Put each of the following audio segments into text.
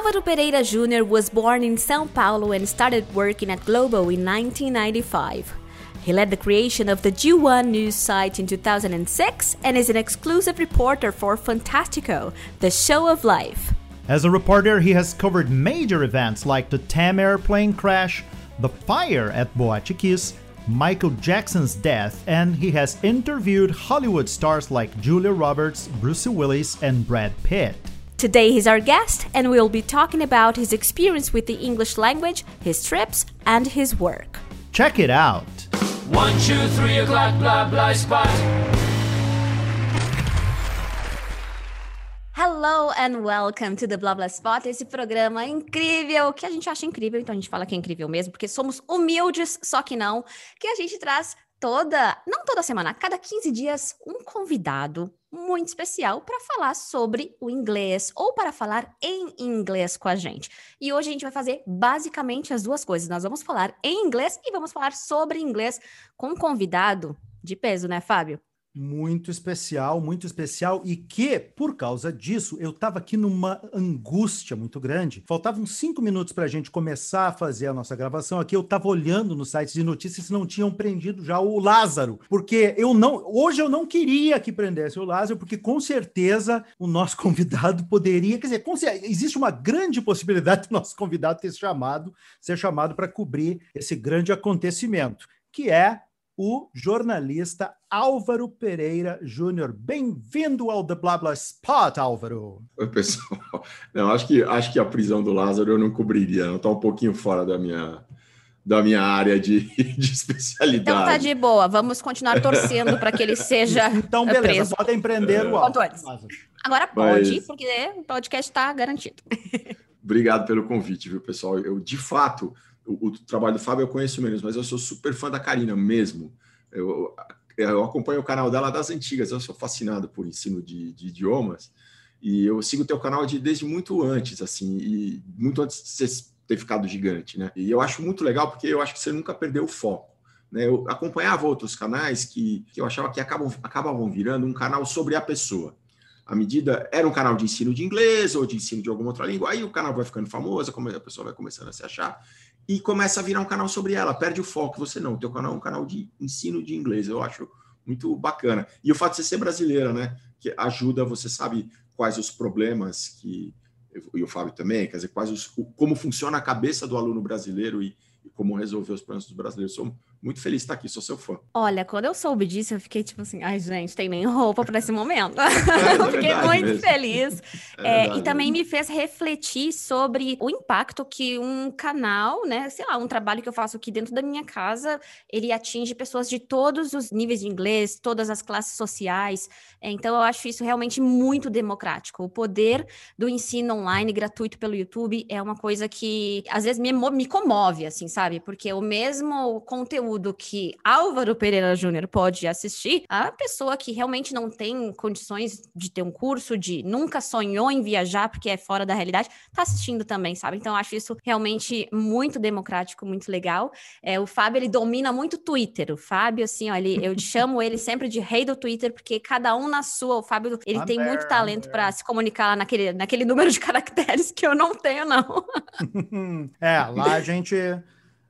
Álvaro Pereira Jr. was born in São Paulo and started working at Globo in 1995. He led the creation of the G1 news site in 2006 and is an exclusive reporter for Fantastico, the show of life. As a reporter, he has covered major events like the TAM airplane crash, the fire at Kiss, Michael Jackson's death, and he has interviewed Hollywood stars like Julia Roberts, Bruce Willis, and Brad Pitt. Today he's our guest, and we'll be talking about his experience with the English language, his trips, and his work. Check it out. One, two, three o'clock, blah, blah, spot. Hello and welcome to the Blah Blah Spot, esse programa incrível, que a gente acha incrível, então a gente fala que é incrível mesmo, porque somos humildes, só que não, que a gente traz toda, não toda semana, a cada 15 dias, um convidado muito especial para falar sobre o inglês ou para falar em inglês com a gente. E hoje a gente vai fazer basicamente as duas coisas. Nós vamos falar em inglês e vamos falar sobre inglês com um convidado de peso, né, Fábio? Muito especial, muito especial, e que, por causa disso, eu estava aqui numa angústia muito grande. Faltavam cinco minutos para a gente começar a fazer a nossa gravação aqui. Eu estava olhando nos sites de notícias se não tinham prendido já o Lázaro, porque eu não. Hoje eu não queria que prendesse o Lázaro, porque com certeza o nosso convidado poderia. Quer dizer, existe uma grande possibilidade do nosso convidado ter chamado, ser chamado para cobrir esse grande acontecimento, que é o jornalista Álvaro Pereira Júnior. Bem-vindo ao The Blabla Spot, Álvaro. Oi, pessoal. Não, acho que, acho que a prisão do Lázaro eu não cobriria, não está um pouquinho fora da minha, da minha área de, de especialidade. Então tá de boa, vamos continuar torcendo para que ele seja Então, beleza, preso. podem prender o Álvaro. Agora pode, Mas... porque o podcast está garantido. Obrigado pelo convite, viu, pessoal? Eu, de fato o, o, trabalho do Fábio eu conheço menos, mas eu sou super fã da Karina mesmo. Eu, eu acompanho o canal dela das antigas, eu sou fascinado por ensino de, de idiomas e eu sigo o teu canal de, desde muito antes, assim, e muito antes de você ter ficado gigante, né? E eu acho muito legal porque eu acho que você nunca perdeu o foco. Né? Eu acompanhava outros canais que, que eu achava que acabam, acabavam virando um canal sobre a pessoa. À medida, era um canal de ensino de inglês ou de ensino de alguma outra língua, aí o canal vai ficando famoso, a pessoa vai começando a se achar, e começa a virar um canal sobre ela, perde o foco, você não, o teu canal é um canal de ensino de inglês, eu acho muito bacana. E o fato de você ser brasileira, né, que ajuda, você sabe quais os problemas que, e o Fábio também, quer dizer, quais os, como funciona a cabeça do aluno brasileiro e, e como resolver os problemas dos brasileiros. Sou muito feliz de estar aqui, sou seu fã. Olha, quando eu soube disso, eu fiquei tipo assim, ai, gente, tem nem roupa para esse momento. É, eu fiquei muito mesmo. feliz. É, é, e também me fez refletir sobre o impacto que um canal, né, sei lá, um trabalho que eu faço aqui dentro da minha casa, ele atinge pessoas de todos os níveis de inglês, todas as classes sociais. É, então, eu acho isso realmente muito democrático. O poder do ensino online gratuito pelo YouTube é uma coisa que às vezes me, me comove, assim, sabe? Porque o mesmo conteúdo conteúdo que Álvaro Pereira Júnior pode assistir, a pessoa que realmente não tem condições de ter um curso, de nunca sonhou em viajar porque é fora da realidade, tá assistindo também, sabe? Então, eu acho isso realmente muito democrático, muito legal. É, o Fábio, ele domina muito o Twitter. O Fábio, assim, ó, ele, eu chamo ele sempre de rei do Twitter, porque cada um na sua. O Fábio, ele tem muito talento para se comunicar lá naquele, naquele número de caracteres que eu não tenho, não. é, lá a gente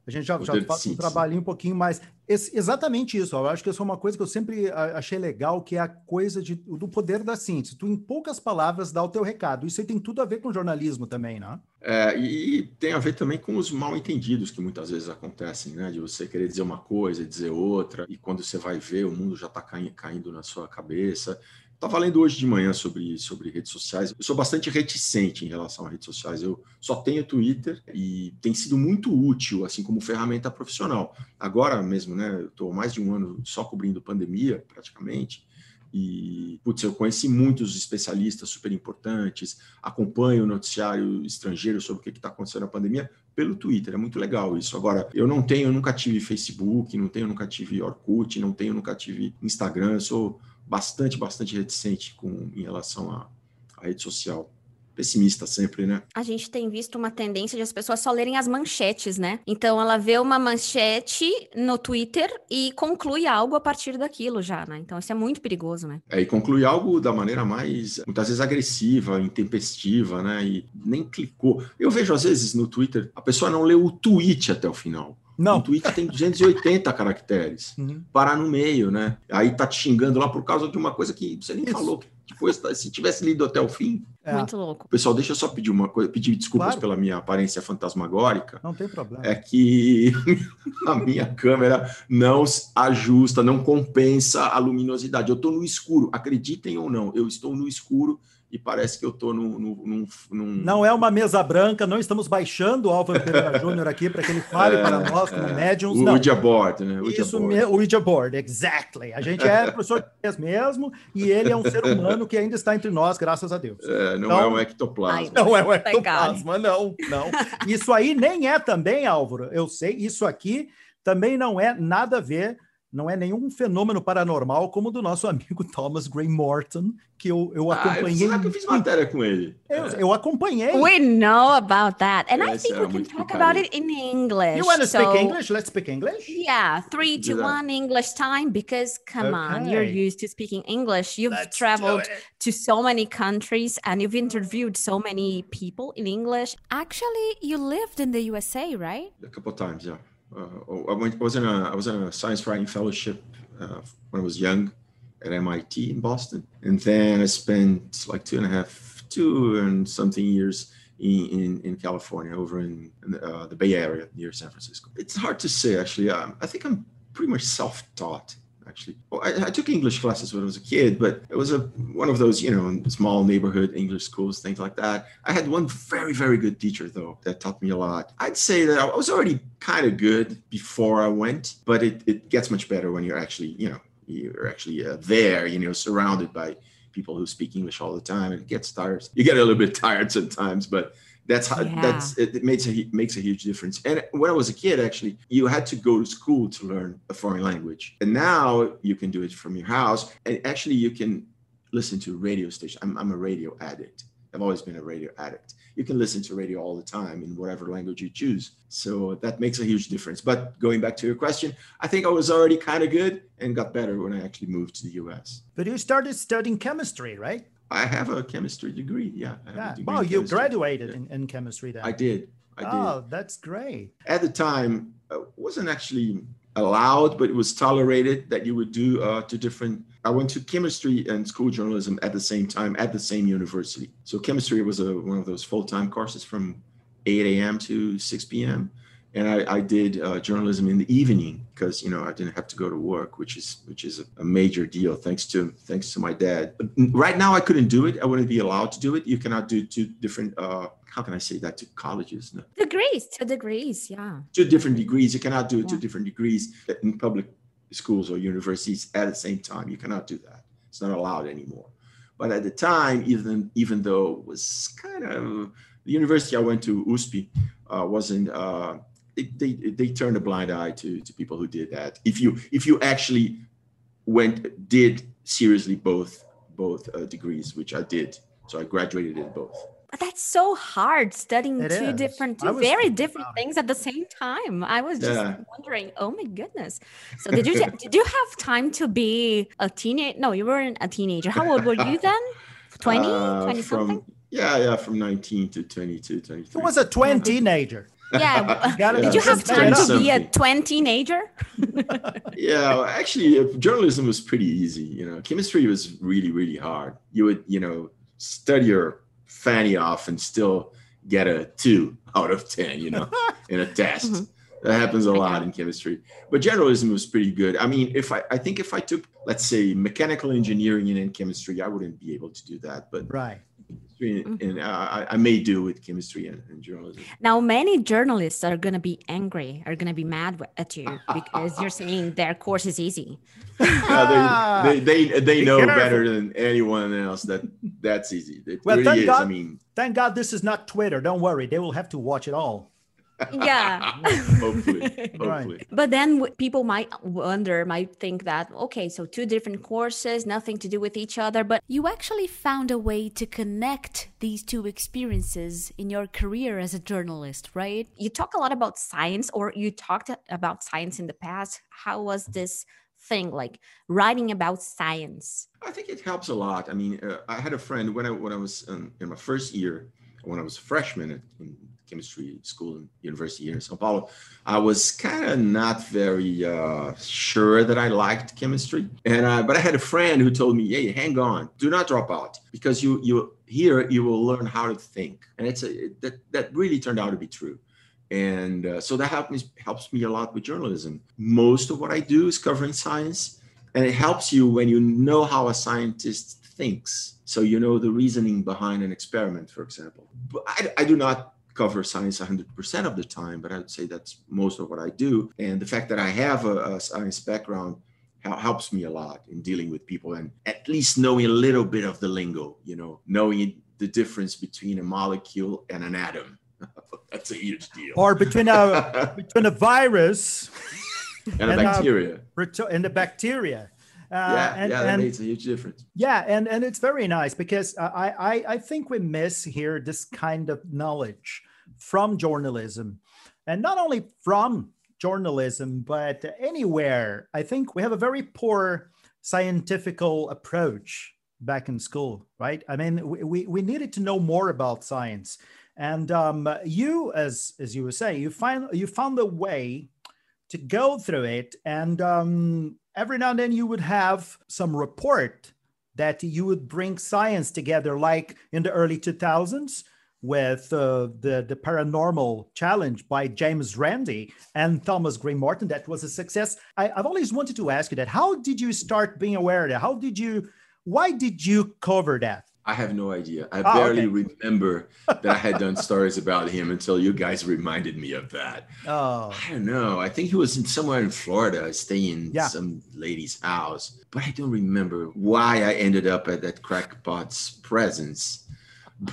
a gente já, já faz um trabalhinho um pouquinho mais. Esse, exatamente isso. Eu acho que isso é uma coisa que eu sempre achei legal, que é a coisa de, do poder da síntese. Tu, em poucas palavras, dá o teu recado. Isso aí tem tudo a ver com jornalismo também, né? É, e tem a ver também com os mal entendidos que muitas vezes acontecem, né? De você querer dizer uma coisa e dizer outra, e quando você vai ver, o mundo já está caindo na sua cabeça. Estava lendo hoje de manhã sobre, sobre redes sociais. Eu sou bastante reticente em relação a redes sociais. Eu só tenho Twitter e tem sido muito útil, assim como ferramenta profissional. Agora mesmo, né? Estou mais de um ano só cobrindo pandemia, praticamente. E, putz, eu conheci muitos especialistas super importantes, acompanho o noticiário estrangeiro sobre o que está acontecendo na pandemia pelo Twitter. É muito legal isso. Agora, eu não tenho, eu nunca tive Facebook, não tenho, nunca tive Orkut, não tenho, nunca tive Instagram. Eu sou bastante, bastante reticente com, em relação à, à rede social. pessimista sempre, né? A gente tem visto uma tendência de as pessoas só lerem as manchetes, né? Então ela vê uma manchete no Twitter e conclui algo a partir daquilo já, né? Então isso é muito perigoso, né? É, e conclui algo da maneira mais, muitas vezes agressiva, intempestiva, né? E nem clicou. Eu vejo às vezes no Twitter, a pessoa não leu o tweet até o final. Não. O tweet tem 280 caracteres. Uhum. Parar no meio, né? Aí tá te xingando lá por causa de uma coisa que você nem Isso. falou. Depois, se tivesse lido até o fim, É, Muito louco. pessoal, deixa eu só pedir uma coisa, pedir desculpas Claro. pela minha aparência fantasmagórica. não tem problema. É que a minha câmera não ajusta, não compensa a luminosidade. Eu estou no escuro, acreditem ou não, eu estou no escuro e parece que eu estou num, num, num- Não é uma mesa branca, não estamos baixando o Álvaro Pereira Júnior aqui para que ele fale É, para nós como é. médiums. o. Ouija board, né? Ouija Isso board. mesmo, o Ouija Board, exactly. A gente é professor de mesmo e ele é um ser humano que ainda está entre nós, graças a Deus. É, não Então- é um ectoplasma. Não é Thank God. ectoplasma, não, não. Isso aí nem é também, Álvaro. Eu sei, isso aqui também não é nada a ver, não é nenhum fenômeno paranormal como o do nosso amigo Thomas Gray Morton, que eu, eu Ah, acompanhei. você sabe que eu fiz matéria com ele. eu, É. eu acompanhei. We know about that. And I Esse think we can talk complicado. about it in English. You want to speak So- English? Let's speak English. Yeah, three to one English time because come on, you're Okay. used to speaking English. You've Let's traveled to so many countries and you've interviewed so many people in English. Actually, you lived in the USA, right? A couple of times, yeah. Uh, I, went, I was in a I was in a science writing fellowship uh, when I was young at MIT in Boston, and then I spent like two and a half, two and something years in in, California, over in, in the, uh, the Bay Area near San Francisco. It's hard to say actually. Um, I think I'm pretty much self-taught. Actually, well, I, I took English classes when I was a kid, but it was a one of those you know small neighborhood English schools, things like that. I had one very very good teacher though that taught me a lot. I'd say that I was already kind of good before I went, but it, it gets much better when you're actually you know you're actually uh, there, you know, surrounded by people who speak English all the time. And it gets tired. You get a little bit tired sometimes, but that's how Yeah. that's it, it makes a makes a huge difference. And when I was a kid, actually, you had to go to school to learn a foreign language, and now you can do it from your house. And actually, you can listen to radio station. I'm, I'm a radio addict. I've always been a radio addict. You can listen to radio all the time in whatever language you choose. So that makes a huge difference. But going back to your question, I think I was already kind of good and got better when I actually moved to the US. But you started studying chemistry, right? I have a chemistry degree. Yeah. I have a Yeah. degree Well, you graduated Yeah. in, in chemistry then. I did. I did. Oh, that's great. At the time, uh, wasn't actually allowed, but it was tolerated that you would do uh, two different. I went to chemistry and school journalism at the same time at the same university. So chemistry was a, one of those full time courses from 8 a.m. to 6 p.m. And I, I did uh, journalism in the evening because you know I didn't have to go to work, which is which is a, major deal thanks to thanks to my dad. But right now I couldn't do it. I wouldn't be allowed to do it. You cannot do two different. Uh, how can I say that to colleges? No Degrees, two degrees, yeah. two different degrees. You cannot do two Yeah. different degrees in public schools or universities at the same time. You cannot do that. It's not allowed anymore. But at the time, even even though it was kind of the university I went to, USP, uh, wasn't. Uh, they, they, they turned a blind eye to, to people who did that. If you if you actually went did seriously both both uh, degrees, which I did, so I graduated in both. But that's so hard studying It two is. different, two very different about things at the same time. I was just Yeah. wondering, oh my goodness. So did you did you have time to be a teenager? No, you weren't a teenager. How old were you then? 20, Uh, 20 from, something? Yeah, yeah, from 19 to 22, 23. Who was a twin teenager? Yeah. Gotta Did you have time to be a 20 teenager? Yeah, well, actually, uh, journalism was pretty easy. You know, chemistry was really, really hard. You would, you know, study your fanny off and still get a two out of 10, you know, in a test. Mhm. That happens a lot in chemistry. But journalism was pretty good. I mean, if I, I think if I took, let's say, mechanical engineering and then chemistry, I wouldn't be able to do that. But Right. Chemistry and, Mm-hmm. and uh, I, I may do with chemistry and, and journalism. Now, many journalists are going to be angry, are going to be mad at you because you're saying their course is easy. Uh, they, they, they, they know better than anyone else that that's easy. It Well, really thank is. I mean, Thank God this is not Twitter. Don't worry. They will have to watch it all. Yeah. hopefully, hopefully. Right. But then w- people might wonder, might think that, okay, so two different courses, nothing to do with each other. But you actually found a way to connect these two experiences in your career as a journalist, right? You talk a lot about science, or you talked about science in the past. How was this thing like writing about science? I think it helps a lot. I mean, uh, I had a friend when I when I was um, in my first year, when I was a freshman at in chemistry school and university here in Sao Paulo, I was kind of not very uh, sure that I liked chemistry. And uh, but I had a friend who told me, "Hey, hang on, do not drop out because you you here you will learn how to think." And it's a that that really turned out to be true. And uh, so that helped me, helps me a lot with journalism. Most of what I do is covering science, and it helps you when you know how a scientist thinks. So you know the reasoning behind an experiment, for example. But I, I do not cover science 100% of the time, but I would say that's most of what I do. And the fact that I have a, a science background helps me a lot in dealing with people and at least knowing a little bit of the lingo, you know, knowing the difference between a molecule and an atom. that's a huge deal. Or between a between a virus and a and, uh, bacteria. reto- and the bacteria. Uh, yeah, and, yeah, that and- makes a huge difference. Yeah, and and it's very nice because I I I think we miss here this kind of knowledge from journalism, and not only from journalism but anywhere. I think we have a very poor scientifical approach back in school, right? I mean, we we, we needed to know more about science, and um, you, as as you were saying, you find you found a way to go through it and um, every now and then you would have some report that you would bring science together like in the early 2000s with uh, the, the paranormal challenge by james randi and thomas green morton that was a success. I, i've always wanted to ask you that. How did you start being aware of that? How did you why did you cover that I have no idea. I Ah, barely okay. remember that I had done stories about him until you guys reminded me of that. oh I don't know. I think he was in somewhere in Florida, staying in Yeah. some lady's house, but I don't remember why I ended up at that crackpot's presence.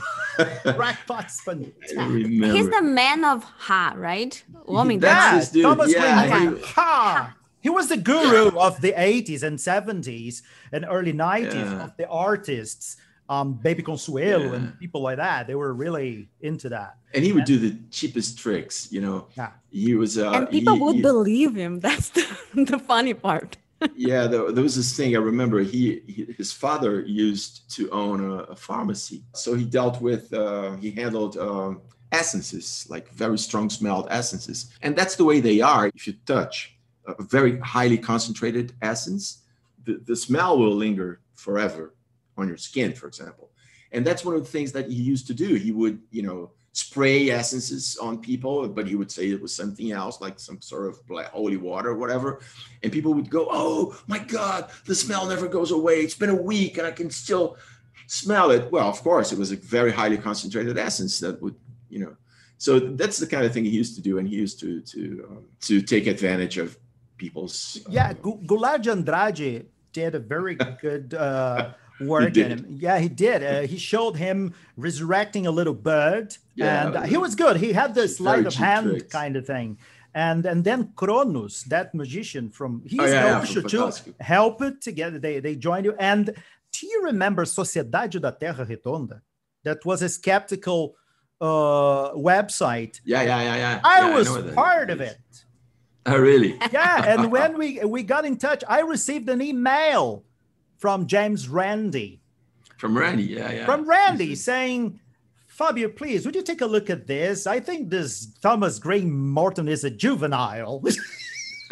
Crackpot's spin remember. He's the man of Ha, right? O homem That's yeah, his dude. Thomas Yeah, Green. he- Ha! He was the guru of the 80s and 70s and early 90s Yeah. of the artists, um, Baby Consuelo Yeah. and people like that. They were really into that. and he would do the cheapest tricks, you know. Yeah. He was, uh, and people he- would he- believe him. That's the, the funny part. yeah, there, there was this thing I remember. He, he his father used to own a, a pharmacy, so he dealt with uh, he handled um, essences like very strong smelled essences, and that's the way they are. If you touch a very highly concentrated essence, the, the smell will linger forever on your skin, for example, and that's one of the things that he used to do. He would you know spray essences on people, but he would say it was something else, like some sort of holy water or whatever. And people would go, Oh my God, the smell never goes away. It's been a week and I can still smell it. Well, of course, it was a very highly concentrated essence that would, you know. So that's the kind of thing he used to do, and he used to to um, to take advantage of people's. Yeah, Gu- Goulart de Andrade did a very good uh, work him. Yeah, he did. Uh, he showed him resurrecting a little bird, Yeah, and uh, he was good. He had this sleight of hand tricks. kind of thing. And and then Kronos, that magician from he's Oh, yeah, yeah, too, help it together. They they joined you. And do you remember Sociedade da Terra Redonda? That was a skeptical uh, website. yeah, yeah, yeah, yeah. I Yeah, was that. part of it. Oh, really? Yeah, and when we we got in touch, I received an email from James Randi From Randi, yeah, yeah. from Randi saying, "Fabio, please, would you take a look at this? I think this Thomas Green Morton is a juvenile."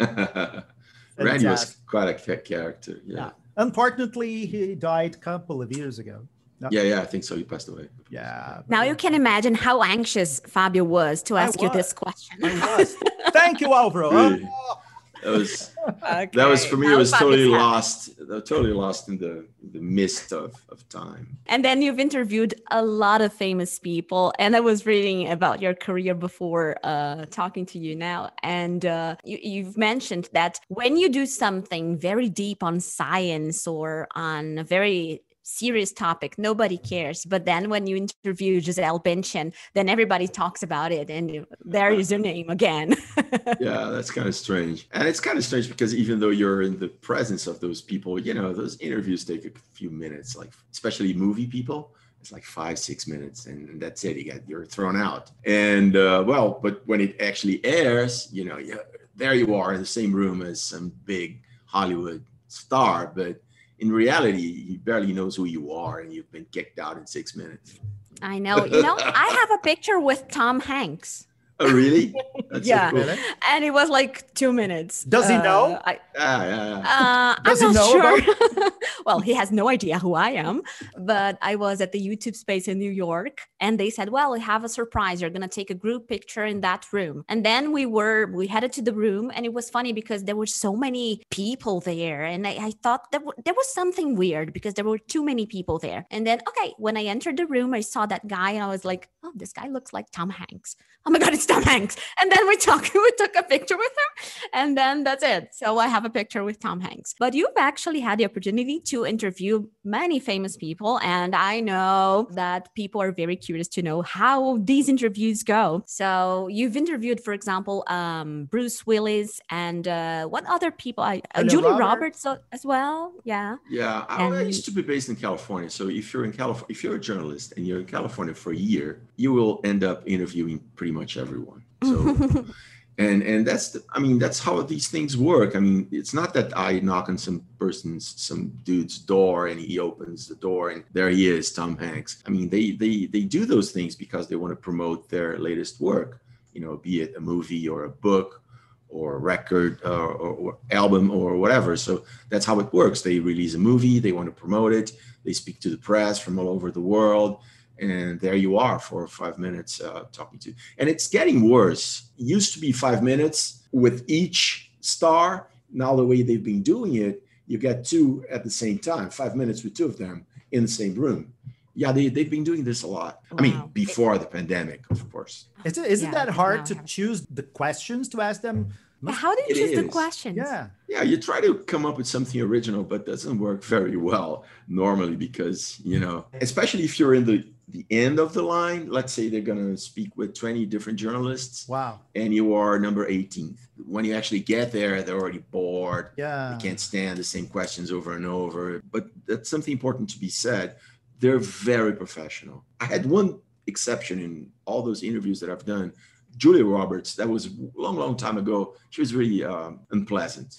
Randi was quite a ca- character. Yeah. Yeah. Unfortunately, he died a couple of years ago. yeah, yeah, I think so. He passed away. Yeah. Now you can imagine how anxious Fabio was to I ask you this question. I was. Thank you, Alvaro. Really? Oh, That was that was for me. It was totally lost. Totally lost in the the mist of of time. And then you've interviewed a lot of famous people. And I was reading about your career before uh, talking to you now. And uh, you, you've mentioned that when you do something very deep on science or on a very serious topic. Nobody cares. But then when you interview Gisele Bündchen, then everybody talks about it, and there is your name again. yeah, that's kind of strange, and it's kind of strange because even though you're in the presence of those people, you know, those interviews take a few minutes, like especially movie people it's like five six minutes and that's it you get you're thrown out and uh, well but when it actually airs you know yeah, there you are in the same room as some big hollywood star but in reality he barely knows who you are and you've been kicked out in six minutes. I know. You know i have a picture with tom hanks. Oh, really? That's yeah. So cool. And it was like two minutes. Does he uh, know? I, yeah, yeah, yeah. Uh, Does I'm not sure. well, he has no idea who I am. But I was at the YouTube space in New York and they said, well, we have a surprise. You're going to take a group picture in that room. And then we were, we headed to the room and it was funny because there were so many people there. And I, I thought there, w- there was something weird because there were too many people there. And then, okay, when I entered the room, I saw that guy and I was like, oh, this guy looks like Tom Hanks. Oh my God, it's Tom Hanks. And then we talked, we took a picture with him, and then that's it. So I have a picture with Tom Hanks. But you've actually had the opportunity to interview many famous people, and I know that people are very curious to know how these interviews go. So you've interviewed, for example, um, Bruce Willis and uh, what other people? I, uh, Julia Roberts. Roberts as well. Yeah. Yeah, I, I used to be based in California. So if you're in California, if you're a journalist and you're in California for a year, you will end up interviewing pretty much everyone. So, and and that's the, I mean that's how these things work. I mean, it's not that I knock on some person's some dude's door and he opens the door and there he is, Tom Hanks. I mean, they they they do those things because they want to promote their latest work. You know, be it a movie or a book or a record uh, or, or, album or whatever. So that's how it works. They release a movie, they want to promote it, they speak to the press from all over the world, and there you are for five minutes uh, talking to and it's getting worse it used to be five minutes with each star now the way they've been doing it you get two at the same time five minutes with two of them in the same room yeah they, they've been doing this a lot wow. i mean before it, the pandemic of course is it, isn't yeah, that hard to choose the questions to ask them how do you choose is. the questions? Yeah. Yeah, you try to come up with something original, but doesn't work very well normally because, you know, especially if you're in the the end of the line, let's say they're going to speak with 20 different journalists. Wow. And you are number 18th. When you actually get there, they're already bored. Yeah. They can't stand the same questions over and over. But that's something important to be said. They're very professional. I had one exception in all those interviews that I've done. Julia Roberts, that was a long, long time ago. She was really um, unpleasant.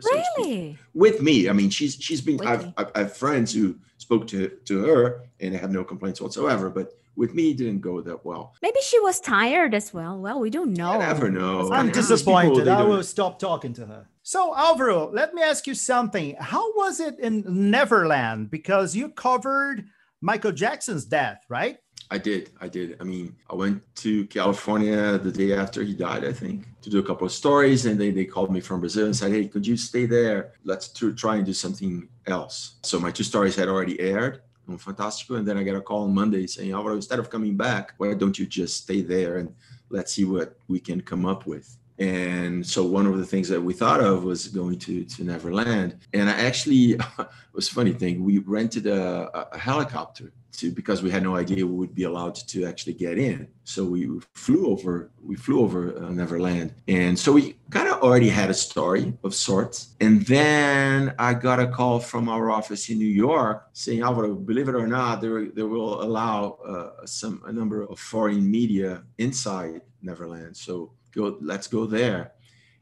So really? With me. I mean, she's she's been I've, I've, I have friends who spoke to to her and have no complaints whatsoever. But with me, didn't go that well. Maybe she was tired as well. Well, we don't know. I never know. I'm disappointed. People, I will stop talking to her. So, Alvaro, let me ask you something. How was it in Neverland? Because you covered Michael Jackson's death, right? I did. I did. I mean, I went to California the day after he died, I think, to do a couple of stories. And they, they called me from Brazil and said, Hey, could you stay there? Let's try and do something else. So my two stories had already aired on Fantástico. And then I got a call on Monday saying, Alvaro, instead of coming back, why don't you just stay there and let's see what we can come up with? And so one of the things that we thought of was going to, to Neverland. And I actually, it was funny thing, we rented a, a helicopter to because we had no idea we would be allowed to actually get in. So we flew over we flew over uh, Neverland, and so we kind of already had a story of sorts. And then I got a call from our office in New York saying, Alvaro, believe it or not, they, they will allow uh, some a number of foreign media inside Neverland. So go, let's go there.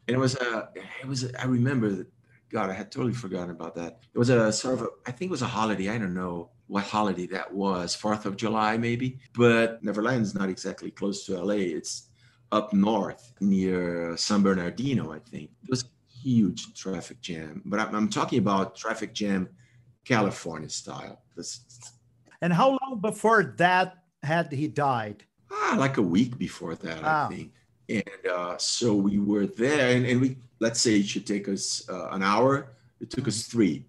And it was a it was a, I remember that God, I had totally forgotten about that. It was a sort of a, I think it was a holiday. I don't know what holiday that was, Fourth of July maybe. But Neverland is not exactly close to LA. It's up north near San Bernardino, I think. It was a huge traffic jam. But I'm, I'm talking about traffic jam, California style. This, and how long before that had he died? Ah, like a week before that, wow. I think. And uh, so we were there, and, and we let's say it should take us uh, an hour. It took us three.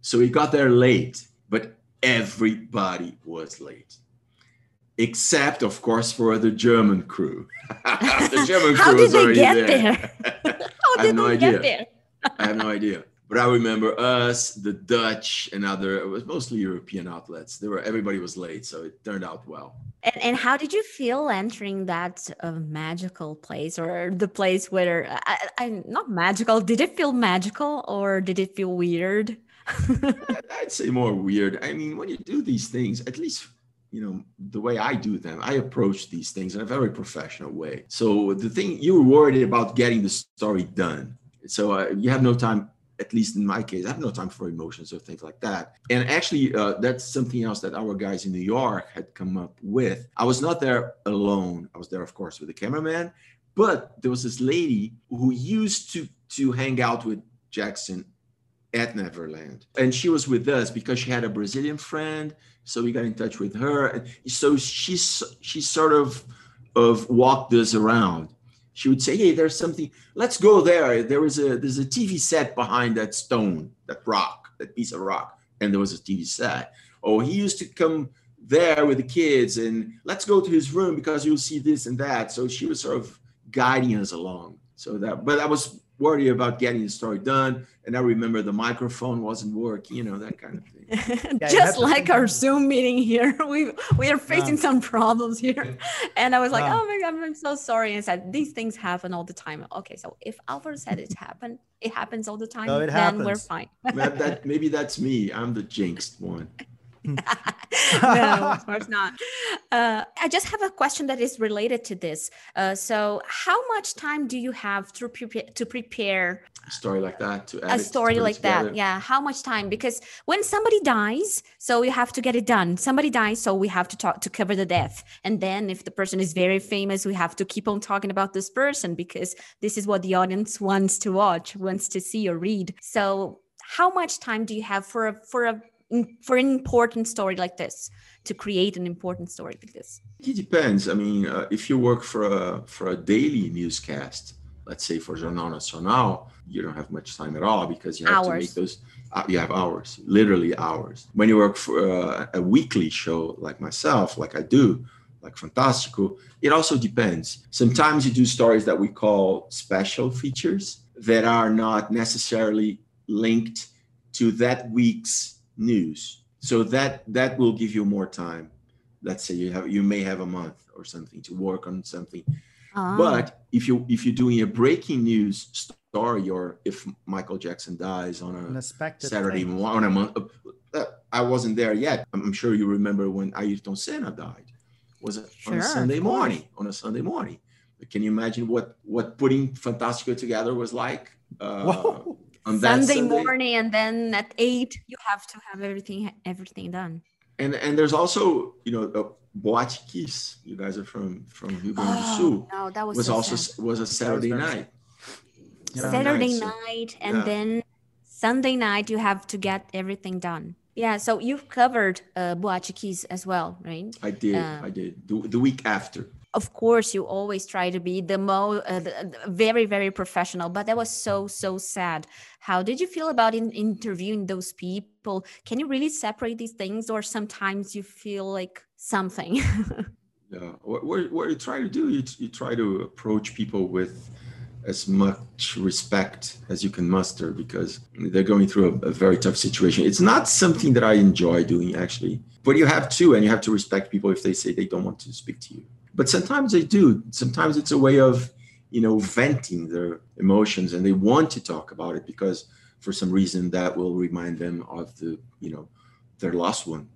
So we got there late but everybody was late except of course for the german crew the german crew how did they get there, there? how did I have no they idea. get there i have no idea but I remember us, the Dutch, and other. It was mostly European outlets. There were everybody was late, so it turned out well. And, and how did you feel entering that uh, magical place or the place where I, I not magical? Did it feel magical or did it feel weird? I'd say more weird. I mean, when you do these things, at least you know the way I do them, I approach these things in a very professional way. So the thing you were worried about getting the story done. So uh, you have no time at least in my case, I have no time for emotions or things like that. And actually, uh, that's something else that our guys in New York had come up with. I was not there alone. I was there, of course, with the cameraman, but there was this lady who used to to hang out with Jackson at Neverland, and she was with us because she had a Brazilian friend. So we got in touch with her, and so she's she sort of of walked us around she would say, "Hey, there's something. Let's go there. There was a there's a TV set behind that stone, that rock, that piece of rock, and there was a TV set. Oh, he used to come there with the kids, and let's go to his room because you'll see this and that. So she was sort of guiding us along. So that, but that was worried about getting the story done. And I remember the microphone wasn't working, you know, that kind of thing. yeah, Just like our Zoom meeting here, we we are facing some problems here. And I was like, oh my God, I'm so sorry. And I said, these things happen all the time. Okay, so if Alvaro said it happened, it happens all the time, no, then happens. we're fine. that, maybe that's me. I'm the jinxed one. no, of course not. Uh, I just have a question that is related to this. Uh, so, how much time do you have to prepare to prepare a story like that? To a story like that, yeah. How much time? Because when somebody dies, so we have to get it done. Somebody dies, so we have to talk to cover the death. And then, if the person is very famous, we have to keep on talking about this person because this is what the audience wants to watch, wants to see or read. So, how much time do you have for a for a for an important story like this to create an important story like this. It depends. I mean uh, if you work for a for a daily newscast let's say for jornal nacional you don't have much time at all because you have hours. to make those uh, you have hours literally hours. When you work for uh, a weekly show like myself like i do like fantastico it also depends. Sometimes you do stories that we call special features that are not necessarily linked to that week's news. So that that will give you more time. Let's say you have you may have a month or something to work on something. Ah. But if you if you're doing a breaking news story or if Michael Jackson dies on a Saturday morning on a month, uh, I wasn't there yet. I'm sure you remember when Ayrton Senna died. Was it sure, on a Sunday morning? On a Sunday morning. Can you imagine what what putting Fantastico together was like? Uh, on Sunday, Sunday morning, and then at eight you have to have everything everything done. And and there's also you know the Boate Kiss. You guys are from from Rio Grande do oh, Sul. No, that was, was so also sad. was a Saturday night. Saturday night, night and yeah. then Sunday night you have to get everything done. Yeah, so you've covered uh, Boate Kiss as well, right? I did. Uh, I did. The, the week after of course you always try to be the most uh, very very professional but that was so so sad. How did you feel about in, interviewing those people? Can you really separate these things or sometimes you feel like something? Yeah what, what, what you try to do you, you try to approach people with as much respect as you can muster because they're going through a, a, very tough situation. It's not something that I enjoy doing actually, but you have to, and you have to respect people if they say they don't want to speak to you but sometimes they do. Sometimes it's a way of, you know, venting their emotions and they want to talk about it because for some reason that will remind them of the, you know, their lost one,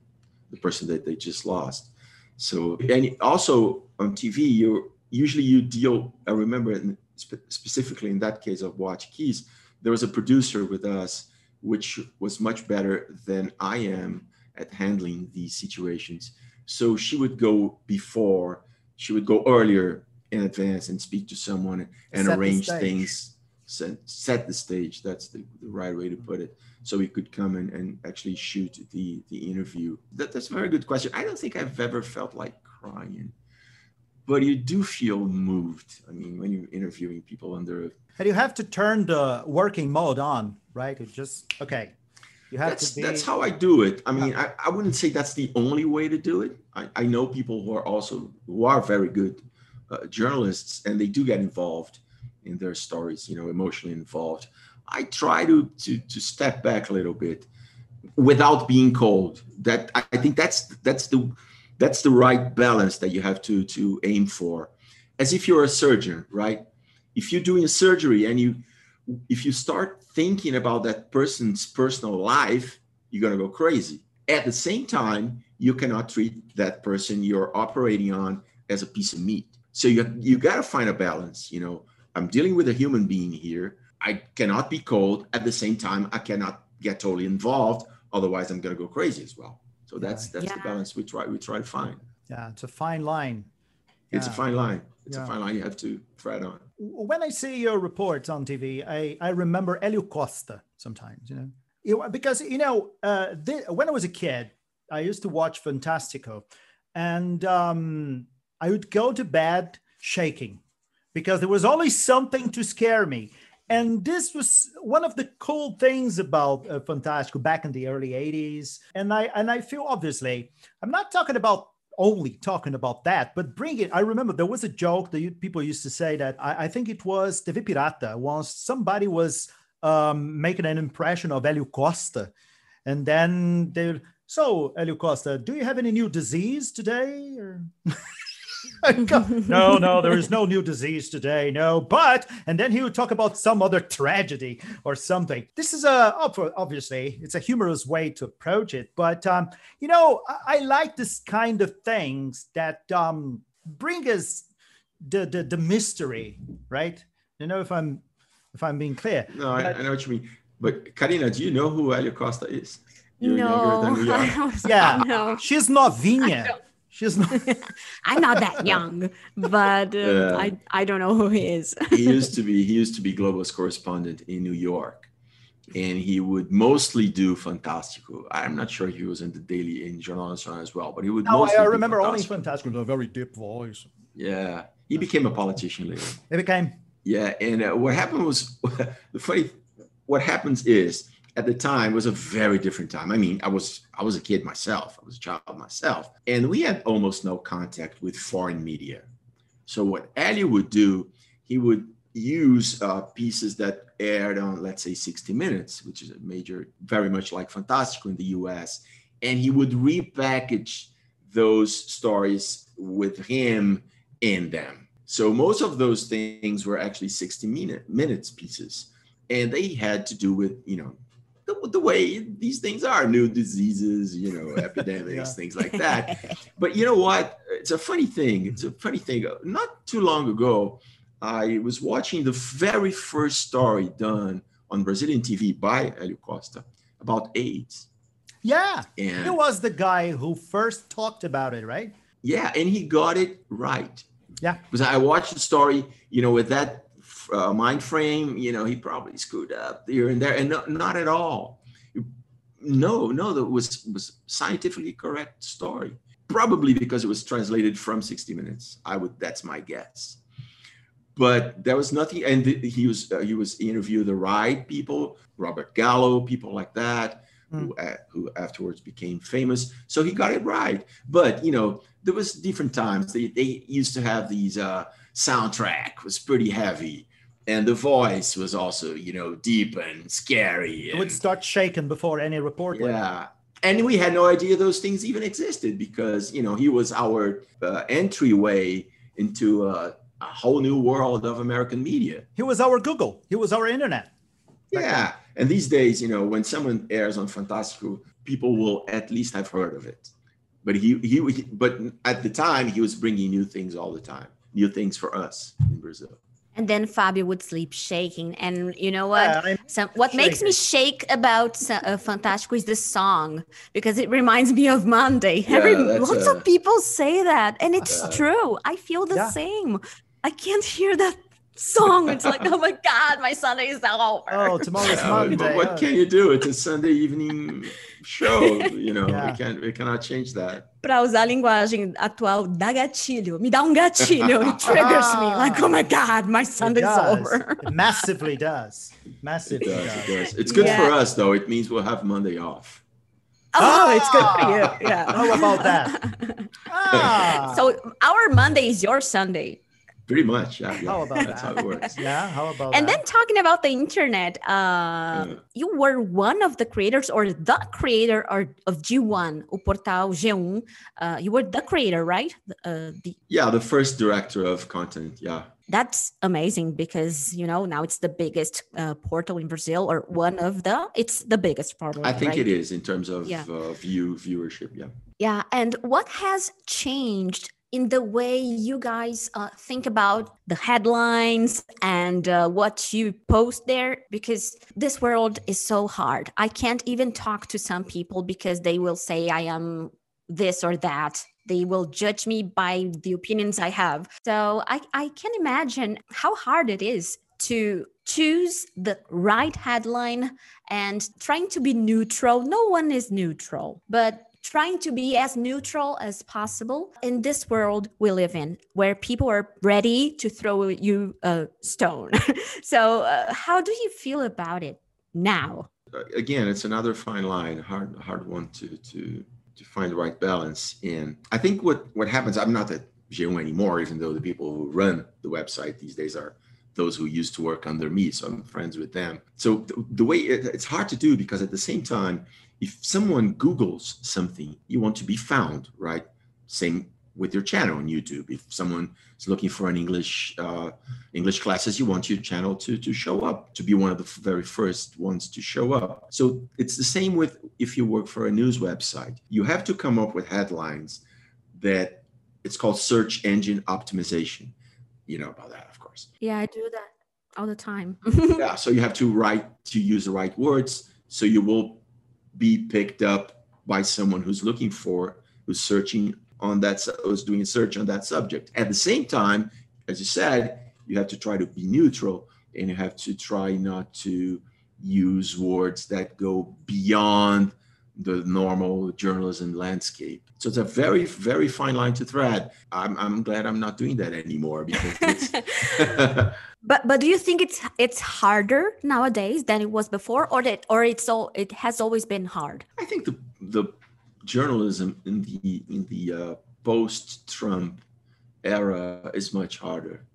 the person that they just lost. So, and also on TV, you usually you deal, I remember in, specifically in that case of Boate Kiss, there was a producer with us, which was much better than I am at handling these situations. So she would go before she would go earlier in advance and speak to someone and set arrange things set, set the stage. That's the, the right way to put it. So we could come and, and actually shoot the the interview. That, that's a very good question. I don't think i've ever felt like crying but you do feel moved. I mean when you're interviewing people under and you have to turn the working mode on right? It just okay you have that's, to be... that's how I do it. I mean, I, I wouldn't say that's the only way to do it. I, I know people who are also who are very good uh, journalists and they do get involved in their stories, you know, emotionally involved. I try to to to step back a little bit without being cold. That I think that's that's the that's the right balance that you have to to aim for. As if you're a surgeon, right? If you're doing a surgery and you if you start thinking about that person's personal life, you're gonna go crazy. At the same time, you cannot treat that person you're operating on as a piece of meat. So you you gotta find a balance. You know, I'm dealing with a human being here. I cannot be cold. At the same time, I cannot get totally involved. Otherwise, I'm going to go crazy as well. So that's that's yeah. the balance we try we try to find. Yeah, it's a fine line. It's yeah. a fine line. It's yeah. a fine line you have to thread on. When I see your reports on TV, I, I remember Helio Costa sometimes, you know, it, because, you know, uh, when I was a kid, I used to watch Fantastico and um, I would go to bed shaking because there was always something to scare me. And this was one of the cool things about uh, Fantastico back in the early 80s. And I and I feel obviously, I'm not talking about only talking about that, but bring it. I remember there was a joke that people used to say that I, I think it was TV Pirata once somebody was um, making an impression of Helio Costa. And then they so Helio Costa, do you have any new disease today? Or no, no, there is no new disease today. No, but and then he would talk about some other tragedy or something. This is a obviously it's a humorous way to approach it, but um, you know I, I like this kind of things that um, bring us the, the the mystery, right? You know if I'm if I'm being clear. No, I, I know what you mean. But Karina, do you know who Helio Costa is? You're no, yeah, no. she's novinha. She's not. I'm not that young, but uh, yeah. I I don't know who he is. he used to be he used to be Globo's correspondent in New York, and he would mostly do Fantastico. I'm not sure he was in the Daily in Jornal Nacional as well, but he would. No, I remember only Fantastico with a very deep voice. Yeah, he became a politician later. He became. Yeah, and uh, what happened was the funny. What happens is at the time was a very different time. I mean, I was I was a kid myself. I was a child myself, and we had almost no contact with foreign media. So what Helio would do, he would use uh, pieces that aired on, let's say, 60 Minutes, which is a major, very much like Fantastico in the U.S., and he would repackage those stories with him in them. So most of those things were actually 60 minute minutes pieces, and they had to do with you know the, the way these things are new diseases you know epidemics yeah. things like that. But you know what? It's a funny thing. It's a mm-hmm. funny thing. Not too long ago i was watching the very first story done on brazilian tv by helio costa about aids. Yeah. And he was the guy who first talked about it right? Yeah and he got it right. Yeah. Because i watched the story you know with that uh, mind frame, you know, he probably screwed up here and there, and no, not at all. No, no, that was was scientifically correct story. Probably because it was translated from 60 Minutes. I would. That's my guess. But there was nothing, and he was uh, he was interviewed the right people, Robert Gallo, people like that. Who, hmm. uh, who afterwards became famous. So he got it right. But you know, there was different times. They, they used to have these uh, soundtrack was pretty heavy and the voice was also you know deep and scary and, it would start shaking before any report yeah. And we had no idea those things even existed because you know he was our uh, entryway into a, a, whole new world of american media. He was our google. He was our internet. Yeah. And these days you know when someone airs on fantastico people will at least have heard of it. But he, he, he but at the time he was bringing new things all the time. New things for us in brazil and then Fabio would sleep shaking. And you know what? Yeah, Some, what shaking. makes me shake about uh, Fantastico is the song because it reminds me of Monday. Yeah, Every, lots a, of people say that, and it's uh, true. I feel the yeah. same. I can't hear that song. It's like, oh my God, my Sunday is over. Oh, tomorrow's yeah, Monday. But what can you do? It's a Sunday evening show. You know, yeah. we can't we cannot change that. Para usar a linguagem atual, dá gatilho. Me dá um gatilho. It triggers me. Like, oh my God, my Sunday's over. It massively does. Massively it does, does. It does. It's good yeah. for us though. It means we'll have Monday off. Oh, oh, it's good for you. Yeah. How about that? Ah. So our Monday is your Sunday. Pretty much, yeah. yeah. How about That's that? how it works. Yeah, how about And that? then talking about the internet, uh, Yeah. you were one of the creators or the creator or of G1, o portal G1. Uh, you were the creator, right? Uh, the, Yeah, the first director of content. Yeah. that's amazing because you know now it's the biggest uh, portal in Brazil or one of the. It's the biggest portal. I think right? it is in terms of Yeah. uh, view viewership. Yeah. Yeah, and what has changed in the way you guys uh, think about the headlines and uh, what you post there? Because this world is so hard. I can't even talk to some people because they will say I am this or that. They will judge me by the opinions I have. So I, I can imagine how hard it is to choose the right headline and trying to be neutral. No one is neutral, but trying to be as neutral as possible in this world we live in where people are ready to throw you a stone. so, uh, how do you feel about it now? Uh, again, it's another fine line, hard hard one to to to find the right balance. And I think what what happens. I'm not at G1 anymore, even though the people who run the website these days are those who used to work under me, so I'm friends with them. So the, the way it, it's hard to do because at the same time, if someone Google's something, you want to be found, right? Same with your channel on YouTube. If someone is looking for an English uh, English classes, you want your channel to to show up, to be one of the very first ones to show up. So it's the same with if you work for a news website. You have to come up with headlines that it's called search engine optimization. You know about that, of course. Yeah, I do that all the time. yeah, so you have to write to use the right words, so you will be picked up by someone who's looking for, who's searching on that, who's doing a search on that subject. At the same time, as you said, you have to try to be neutral and you have to try not to use words that go beyond the normal journalism landscape. So it's a very, very fine line to thread. I'm, I'm glad I'm not doing that anymore because it's. but but do you think it's it's harder nowadays than it was before, or that or it's all it has always been hard? I think the the journalism in the in the uh, post-Trump era is much harder.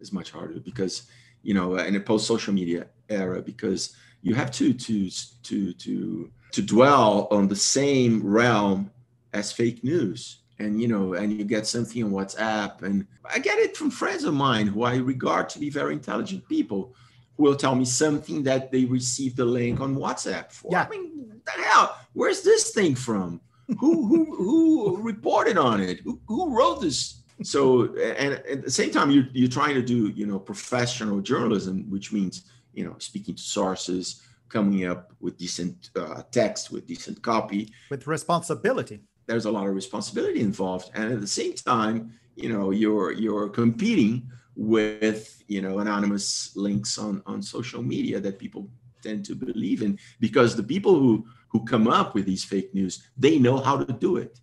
Is much harder because you know in a post-social media era because you have to to to to to dwell on the same realm as fake news. And you know and you get something on whatsapp. And i get it from friends of mine who i regard to be very intelligent people who will tell me something that they received the link on whatsapp for. Yeah. i mean the hell where's this thing from? Who who who reported on it? Who, who wrote this? So and at the same time you're, you're trying to do you know professional journalism which means you know speaking to sources coming up with decent uh, text with decent copy. With responsibility. There's a lot of responsibility involved. And at the same time you know you're you're competing with you know anonymous links on on social media that people tend to believe in because the people who who come up with these fake news they know how to do it.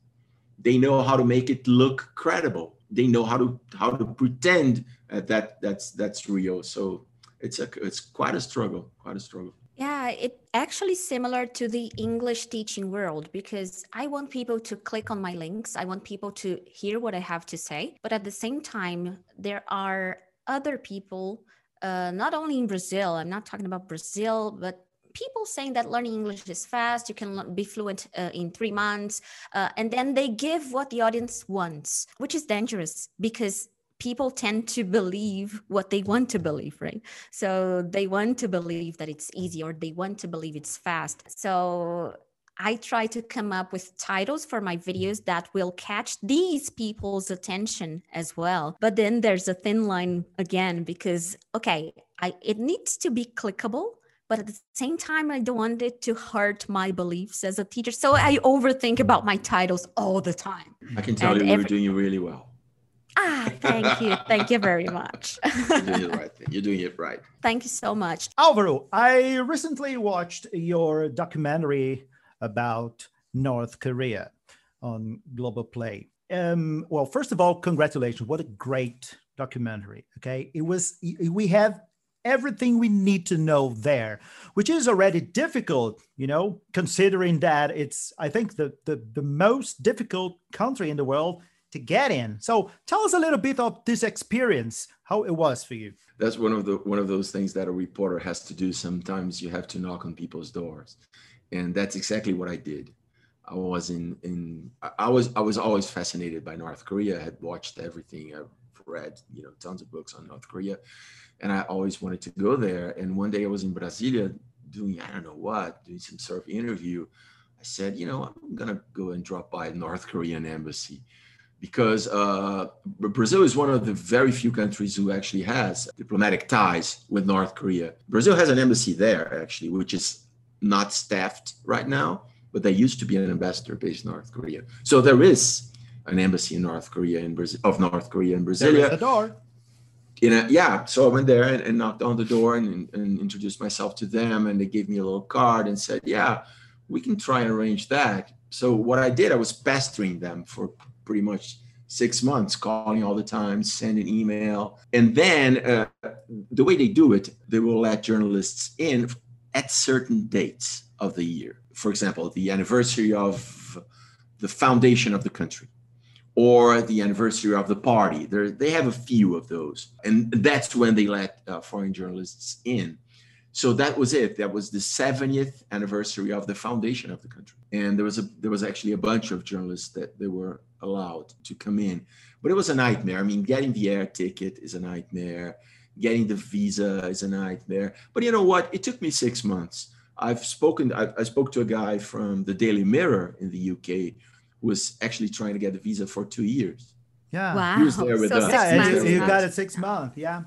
They know how to make it look credible. They know how to how to pretend that that's that's real. So it's a it's quite a struggle quite a struggle Yeah, it actually similar to the English teaching world because I want people to click on my links. I want people to hear what I have to say. But at the same time, there are other people, uh, not only in Brazil, I'm not talking about Brazil, but people saying that learning English is fast, you can be fluent uh, in three months. Uh, and then they give what the audience wants, which is dangerous because people tend to believe what they want to believe, right? So they want to believe that it's easy or they want to believe it's fast. So I try to come up with titles for my videos that will catch these people's attention as well. But then there's a thin line again because okay, I it needs to be clickable, but at the same time I don't want it to hurt my beliefs as a teacher. So I overthink about my titles all the time. i can tell And you you're doing really well Ah, thank you. Thank you very much. you're doing it right you're doing it right thank you so much. Alvaro, I recently watched your documentary about North Korea on Globoplay. Um, well, first of all, congratulations. What a great documentary. Okay. It was, we have everything we need to know there, which is already difficult, you know, considering that it's, I think, the, the, the most difficult country in the world to get in. So tell us a little bit of this experience, how it was for you. That's one of the one of those things that a reporter has to do. Sometimes you have to knock on people's doors, and that's exactly what I did. I was in in I was I was always fascinated by North Korea. I had watched everything. I've read you know tons of books on North Korea, and I always wanted to go there. And one day I was in Brasilia doing I don't know what, doing some sort of interview. I said, you know, I'm gonna go and drop by North Korean embassy because uh, Brazil is one of the very few countries who actually has diplomatic ties with North Korea. Brazil has an embassy there, actually, which is not staffed right now, but there used to be an ambassador based in North Korea. So there is an embassy in North Korea in Brazil of North Korea in Brazil. There is the door. In a, yeah, so I went there and, and knocked on the door and, and introduced myself to them, and they gave me a little card and said, "Yeah, we can try and arrange that." So what I did, I was pestering them for pretty much six months, calling all the time, sending email. And then uh, the way they do it, they will let journalists in at certain dates of the year. For example, the anniversary of the foundation of the country or the anniversary of the party. They're, they have a few of those. And that's when they let uh, foreign journalists in. So that was it. That was the 70th anniversary of the foundation of the country. And there was a there was actually a bunch of journalists that they were allowed to come in. But it was a nightmare. I mean, getting the air ticket is a nightmare. Getting the visa is a nightmare. But you know what? It took me six months. I've spoken. I, I spoke to a guy from the Daily Mirror in the UK who was actually trying to get the visa for two years. Yeah. Wow. He was there with so us. six Yeah, months. you, you got it six months. Yeah.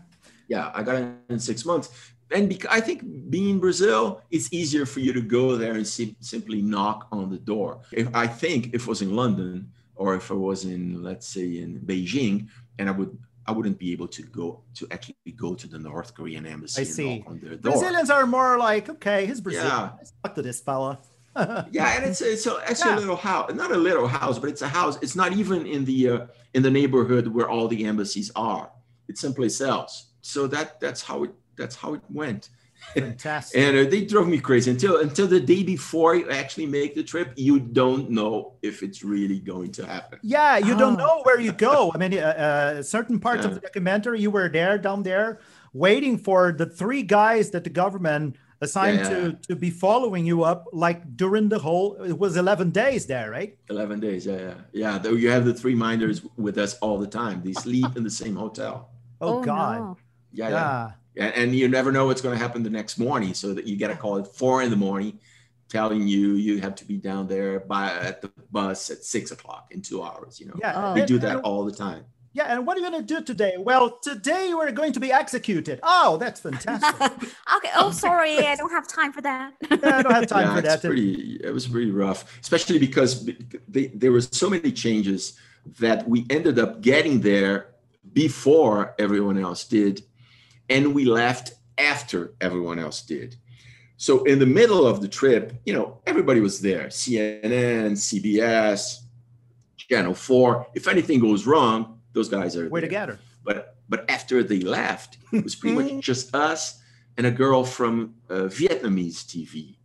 yeah, I got it in six months. And because, I think being in Brazil, it's easier for you to go there and sim- simply knock on the door. If I think if it was in London or if I was in, let's say, in Beijing, and I would, I wouldn't be able to go to actually go to the North Korean embassy I and see. knock on their door. Brazilians are more like, okay, he's Brazilian. Yeah. Let's talk to this fella. yeah and it's it's a, it's Yeah. a little house not a little house but it's a house it's not even in the uh, in the neighborhood where all the embassies are it's someplace else so that that's how it that's how it went Fantastic. and uh, they drove me crazy until until the day before you actually make the trip you don't know if it's really going to happen Yeah, you don't Oh. know where you go. I mean, uh, uh, certain parts of the documentary, you were there, down there, waiting for the three guys that the government assigned Yeah, to yeah. to be following you up, like during the whole. It was eleven days there, right? 11 days yeah yeah yeah though you have the three minders with us all the time they sleep in the same hotel Oh, God, no. yeah yeah yeah. And, and you never know what's going to happen the next morning so that you get a call at four in the morning telling you you have to be down there by at the bus at six o'clock in two hours you know Yeah, Oh. they and- do that and- all the time Yeah, and what are you going to do today? Well, today we're going to be executed. Oh, that's fantastic. okay. Oh, sorry. I don't have time for that. Yeah, I don't have time yeah, for it's that. pretty it was pretty rough especially because they, there were so many changes that we ended up getting there before everyone else did and we left after everyone else did so in the middle of the trip you know everybody was there cnn cbs channel 4 if anything goes wrong those guys are We're there together. but but after they left, it was pretty much just us and a girl from uh, Vietnamese TV.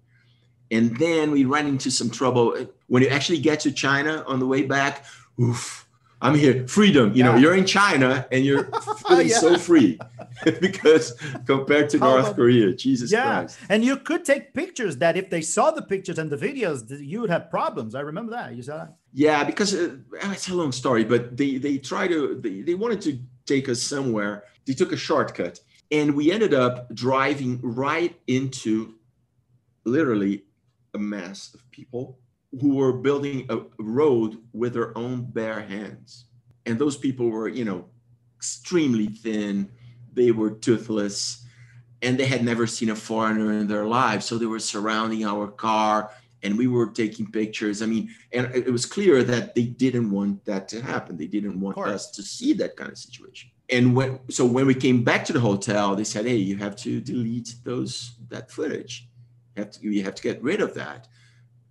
And then we ran into some trouble when you actually get to China on the way back. Oof, I'm here, freedom. You know, you're in China and you're feeling Yeah. so free because compared to North Korea, Jesus Yeah, Christ. and you could take pictures that if they saw the pictures and the videos, you would have problems. I remember that. You saw that. Yeah, because uh, it's a long story, but they they try to they, they wanted to take us somewhere. They took a shortcut, and we ended up driving right into literally a mass of people who were building a road with their own bare hands. And those people were, you know, extremely thin. They were toothless, and they had never seen a foreigner in their lives. So they were surrounding our car and we were taking pictures. I mean, and it was clear that they didn't want that to happen. They didn't want us to see that kind of situation. And when so when we came back to the hotel, they said, "Hey, you have to delete those that footage. You have to you have to get rid of that.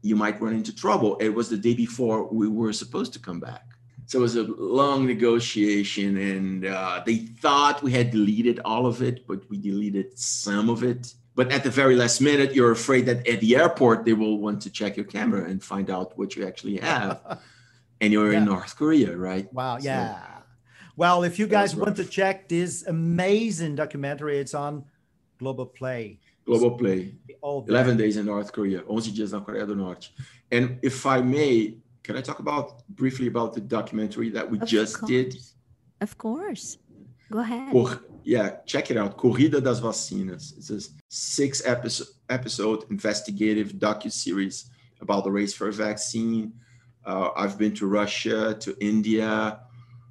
You might run into trouble." It was the day before we were supposed to come back. So it was a long negotiation, and uh, they thought we had deleted all of it, but we deleted some of it. But at the very last minute, you're afraid that at the airport they will want to check your camera and find out what you actually have. and you're yeah. in North Korea, right? Wow, yeah. Well, if you guys want to check this amazing documentary, it's on Globoplay. Globoplay. 11 days in North Korea, 11 dias na Coreia do Norte. And if I may, can I talk about briefly about the documentary that we of just course. did? Of course. Go ahead. Cor yeah, check it out. Corrida das Vacinas. It's a six episode, episode investigative docu-series about the race for a vaccine. Uh, I've been to Russia, to India.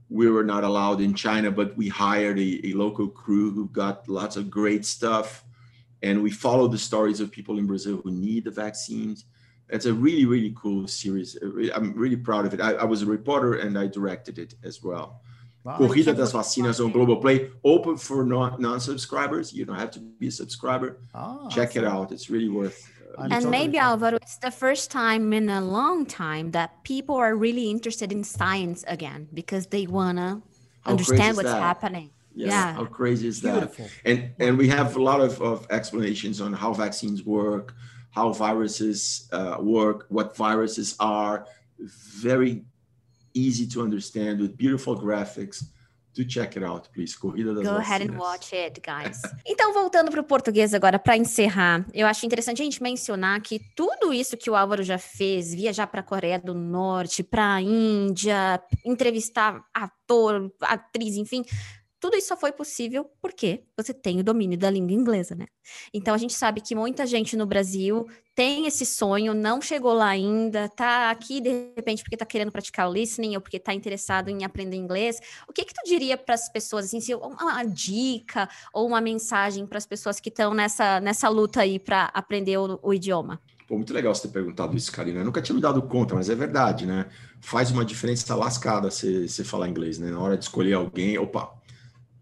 We were not allowed in China, but we hired a, a local crew who got lots of great stuff. And we follow the stories of people in Brazil who need the vaccines. It's a really, really cool series. I'm really proud of it. I, I was a reporter and I directed it as well. Wow. Corrida das Vacinas on Globoplay, open for non-subscribers. You don't have to be a subscriber. Oh, Check it out. It's really worth uh, and maybe Alvaro, it's the first time in a long time that people are really interested in science again because they wanna How understand what's that? happening. Yes. Yeah. How crazy is Beautiful. that? And and we have a lot of, of explanations on how vaccines work, how viruses uh, work, what viruses are. Very easy to understand with beautiful graphics. Do check it out, please. Corrida das Go vacinas. ahead and watch it, guys. então, voltando para o português agora, para encerrar, eu acho interessante a gente mencionar que tudo isso que o Álvaro já fez, viajar para a Coreia do Norte, para a Índia, entrevistar ator, atriz, enfim, tudo isso só foi possível porque você tem o domínio da língua inglesa, né? Então a gente sabe que muita gente no Brasil tem esse sonho, não chegou lá ainda, tá aqui de repente porque tá querendo praticar o listening ou porque tá interessado em aprender inglês. O que que tu diria para as pessoas assim, uma dica ou uma mensagem para as pessoas que estão nessa nessa luta aí para aprender o, o idioma? Pô, muito legal você ter perguntado isso, Karina. Eu nunca tinha me dado conta, mas é verdade, né? Faz uma diferença lascada você falar inglês, né? Na hora de escolher alguém, opa,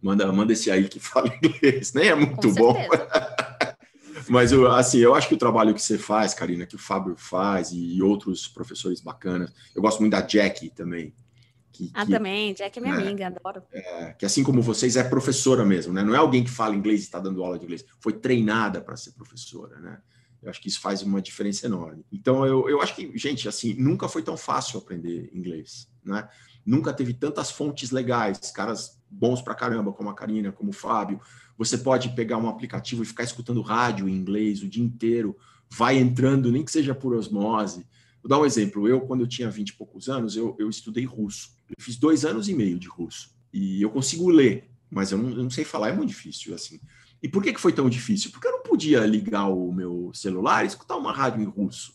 Manda, manda esse aí que fala inglês, nem é muito bom. Mas eu, assim, eu acho que o trabalho que você faz, Karina, que o Fábio faz e outros professores bacanas, eu gosto muito da Jack também. Que, ah, que, também, Jack é minha né, amiga, adoro. É, que assim como vocês, é professora mesmo, né? Não é alguém que fala inglês e está dando aula de inglês, foi treinada para ser professora, né? Eu acho que isso faz uma diferença enorme. Então, eu, eu acho que, gente, assim, nunca foi tão fácil aprender inglês, né? Nunca teve tantas fontes legais, caras bons pra caramba, como a Karina, como o Fábio. Você pode pegar um aplicativo e ficar escutando rádio em inglês o dia inteiro, vai entrando, nem que seja por osmose. Vou dar um exemplo. Eu, quando eu tinha 20 e poucos anos, eu, eu estudei russo. Eu fiz dois anos e meio de russo. E eu consigo ler, mas eu não, eu não sei falar, é muito difícil, assim. E por que, que foi tão difícil? Porque eu não podia ligar o meu celular e escutar uma rádio em russo.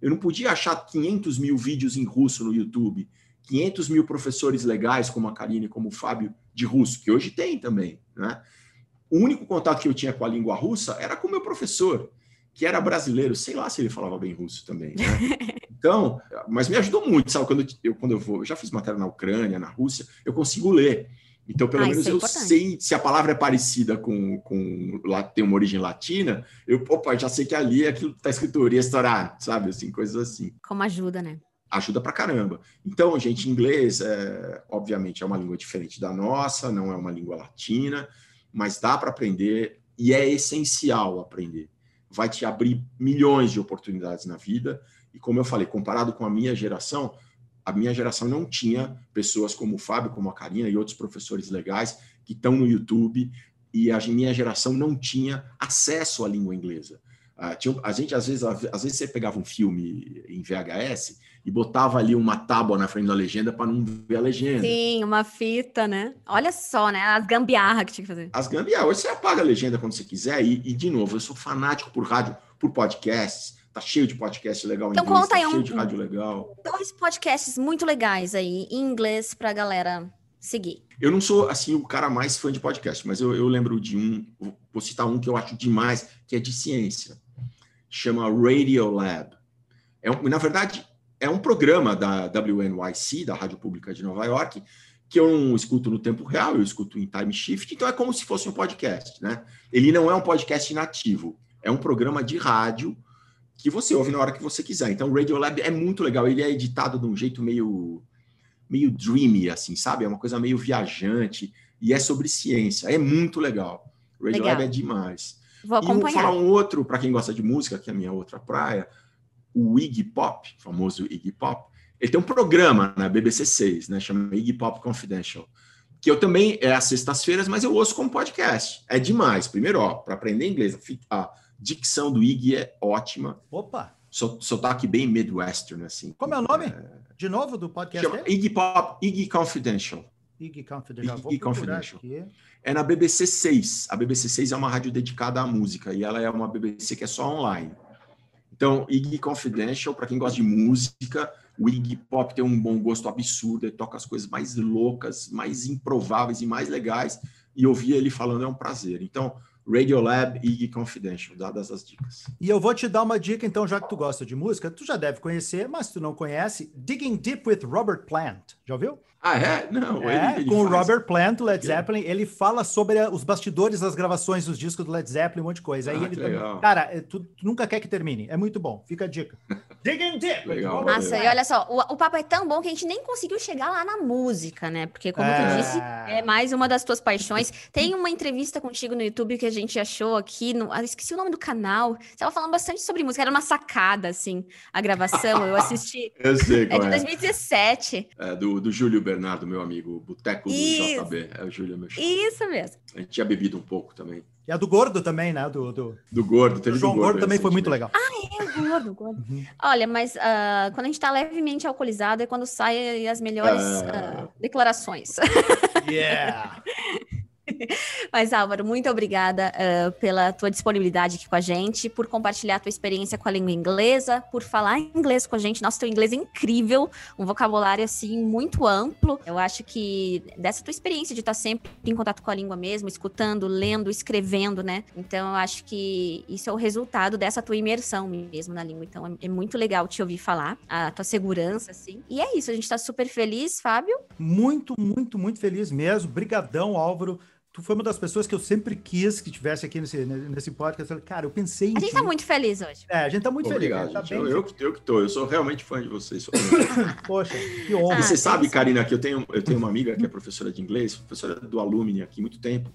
Eu não podia achar 500 mil vídeos em russo no YouTube 500 mil professores legais, como a Karine, como o Fábio, de russo, que hoje tem também. Né? O único contato que eu tinha com a língua russa era com o meu professor, que era brasileiro, sei lá se ele falava bem russo também. Né? Então, mas me ajudou muito, sabe? Quando eu, quando eu vou, eu já fiz matéria na Ucrânia, na Rússia, eu consigo ler. Então, pelo ah, menos é eu sei se a palavra é parecida com, com tem uma origem latina, eu opa, já sei que ali aquilo está escrito restaurante, sabe? Assim, coisas assim. Como ajuda, né? Ajuda pra caramba. Então, gente, inglês, é, obviamente, é uma língua diferente da nossa, não é uma língua latina, mas dá para aprender e é essencial aprender. Vai te abrir milhões de oportunidades na vida. E como eu falei, comparado com a minha geração, a minha geração não tinha pessoas como o Fábio, como a Karina e outros professores legais que estão no YouTube, e a minha geração não tinha acesso à língua inglesa. Tinha, a gente, às vezes, às vezes você pegava um filme em VHS e botava ali uma tábua na frente da legenda para não ver a legenda. Sim, uma fita, né? Olha só, né? As gambiarra que tinha que fazer. As gambiarra. Hoje você apaga a legenda quando você quiser. E, e, de novo, eu sou fanático por rádio, por podcasts. Tá cheio de podcast legal então, em inglês, conta tá aí cheio um, de rádio legal. Dois podcasts muito legais aí, em inglês, pra galera seguir. Eu não sou, assim, o cara mais fã de podcast, mas eu, eu lembro de um, vou citar um que eu acho demais, que é de ciência. Chama Radio Lab. É, na verdade, é um programa da WNYC, da Rádio Pública de Nova York, que eu não escuto no tempo real, eu escuto em time shift, então é como se fosse um podcast, né? Ele não é um podcast nativo, é um programa de rádio que você ouve na hora que você quiser. Então, o Radio Lab é muito legal, ele é editado de um jeito meio meio dreamy, assim, sabe? É uma coisa meio viajante e é sobre ciência, é muito legal. O Radio legal. Lab é demais. Vou acompanhar. E vou falar um outro, para quem gosta de música, que é a minha outra praia, o Iggy Pop, famoso Iggy Pop, Ele tem um programa na BBC 6, né? Chama Iggy Pop Confidential. Que eu também é às sextas-feiras, mas eu ouço como podcast. É demais. Primeiro, ó, para aprender inglês, a dicção do Iggy é ótima. Opa! Sotaque bem Midwestern, assim. Como é o nome? É... De novo, do podcast? Chama Iggy Pop, Iggy Confidential. Iggy Confidential. Iggy Confidential. É na BBC 6. A BBC 6 é uma rádio dedicada à música e ela é uma BBC que é só online. Então, Iggy Confidential, para quem gosta de música, o Iggy Pop tem um bom gosto absurdo, ele toca as coisas mais loucas, mais improváveis e mais legais, e ouvir ele falando é um prazer. Então, Radiolab Iggy Confidential, dadas as dicas. E eu vou te dar uma dica, então, já que tu gosta de música, tu já deve conhecer, mas tu não conhece, Digging Deep with Robert Plant. Já ouviu? Ah, é? Não. É, ele, ele com o Robert Plant, do Led Zeppelin, ele fala sobre os bastidores das gravações dos discos do Led Zeppelin, um monte de coisa. Aí ah, ele também, cara, é, tu, tu, nunca quer que termine. É muito bom. Fica a dica. Digging deep. Legal, Nossa, e olha só, o, o papo é tão bom que a gente nem conseguiu chegar lá na música, né? Porque, como é... tu disse, é mais uma das tuas paixões. Tem uma entrevista contigo no YouTube que a gente achou aqui, no, ah, esqueci o nome do canal. Você estava falando bastante sobre música, era uma sacada, assim, a gravação. Eu assisti. Eu sei, É de 2017. É, do, do Júlio Bernardo, meu amigo o Boteco do Isso. JB. É o Júlio, meu Isso mesmo. A gente tinha bebido um pouco também. E a do Gordo também, né? Do, do... do Gordo, teve do João Gordo, Gordo também foi muito legal. Ah, é, o Gordo, o Gordo. Uhum. Olha, mas uh, quando a gente tá levemente alcoolizado é quando saem as melhores uh... Uh, declarações. Yeah! Mas, Álvaro, muito obrigada uh, pela tua disponibilidade aqui com a gente, por compartilhar a tua experiência com a língua inglesa, por falar inglês com a gente. Nosso teu inglês é incrível, um vocabulário, assim, muito amplo. Eu acho que dessa tua experiência de estar sempre em contato com a língua mesmo, escutando, lendo, escrevendo, né? Então, eu acho que isso é o resultado dessa tua imersão mesmo na língua. Então, é, é muito legal te ouvir falar, a tua segurança, assim. E é isso, a gente tá super feliz, Fábio. Muito, muito, muito feliz mesmo. Brigadão, Álvaro tu foi uma das pessoas que eu sempre quis que tivesse aqui nesse, nesse podcast. Cara, eu pensei em. A gente ti. tá muito feliz hoje. É, a gente tá muito Obrigado, feliz. Tá eu, eu, eu, que tô, eu sou realmente fã de vocês. Poxa, que honra. E você ah, sabe, Karina, que eu tenho, eu tenho uma amiga que é professora de inglês, professora do Alumni aqui há muito tempo.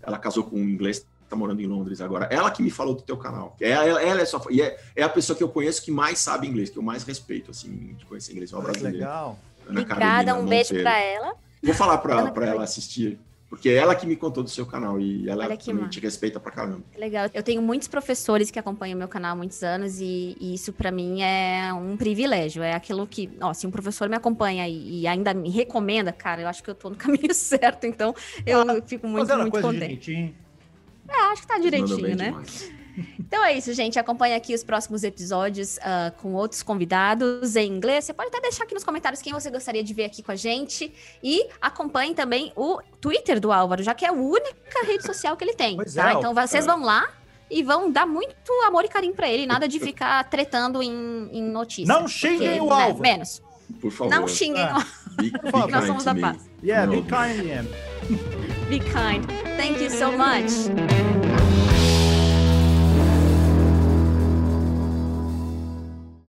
Ela casou com um inglês, tá morando em Londres agora. Ela que me falou do teu canal. Ela, ela, ela é só. E é, é, a pessoa que eu conheço que mais sabe inglês, que eu mais respeito, assim, de conhecer inglês. É uma brasileira. Legal. Ana Obrigada, Carolina um beijo para ela. Vou falar para ela assistir porque é ela que me contou do seu canal e ela te respeita pra caramba. Legal. Eu tenho muitos professores que acompanham meu canal há muitos anos e, e isso para mim é um privilégio. É aquilo que, ó, se um professor me acompanha e, e, ainda me recomenda, cara, eu acho que eu tô no caminho certo. Então eu ah, fico muito, muito contente. É, acho que tá direitinho, né? Demais. Então é isso, gente. Acompanhe aqui os próximos episódios uh, com outros convidados em inglês. Você pode até deixar aqui nos comentários quem você gostaria de ver aqui com a gente. E acompanhe também o Twitter do Álvaro, já que é a única rede social que ele tem. Pois tá? É, então vocês vão lá e vão dar muito amor e carinho para ele. Nada de ficar tretando em, em notícias. Não xinguem porque, o né, Álvaro. menos. Por favor. Não xinguem ah. o be, be Nós somos da paz. Yeah, be kind, Ian. be kind. Thank you so much.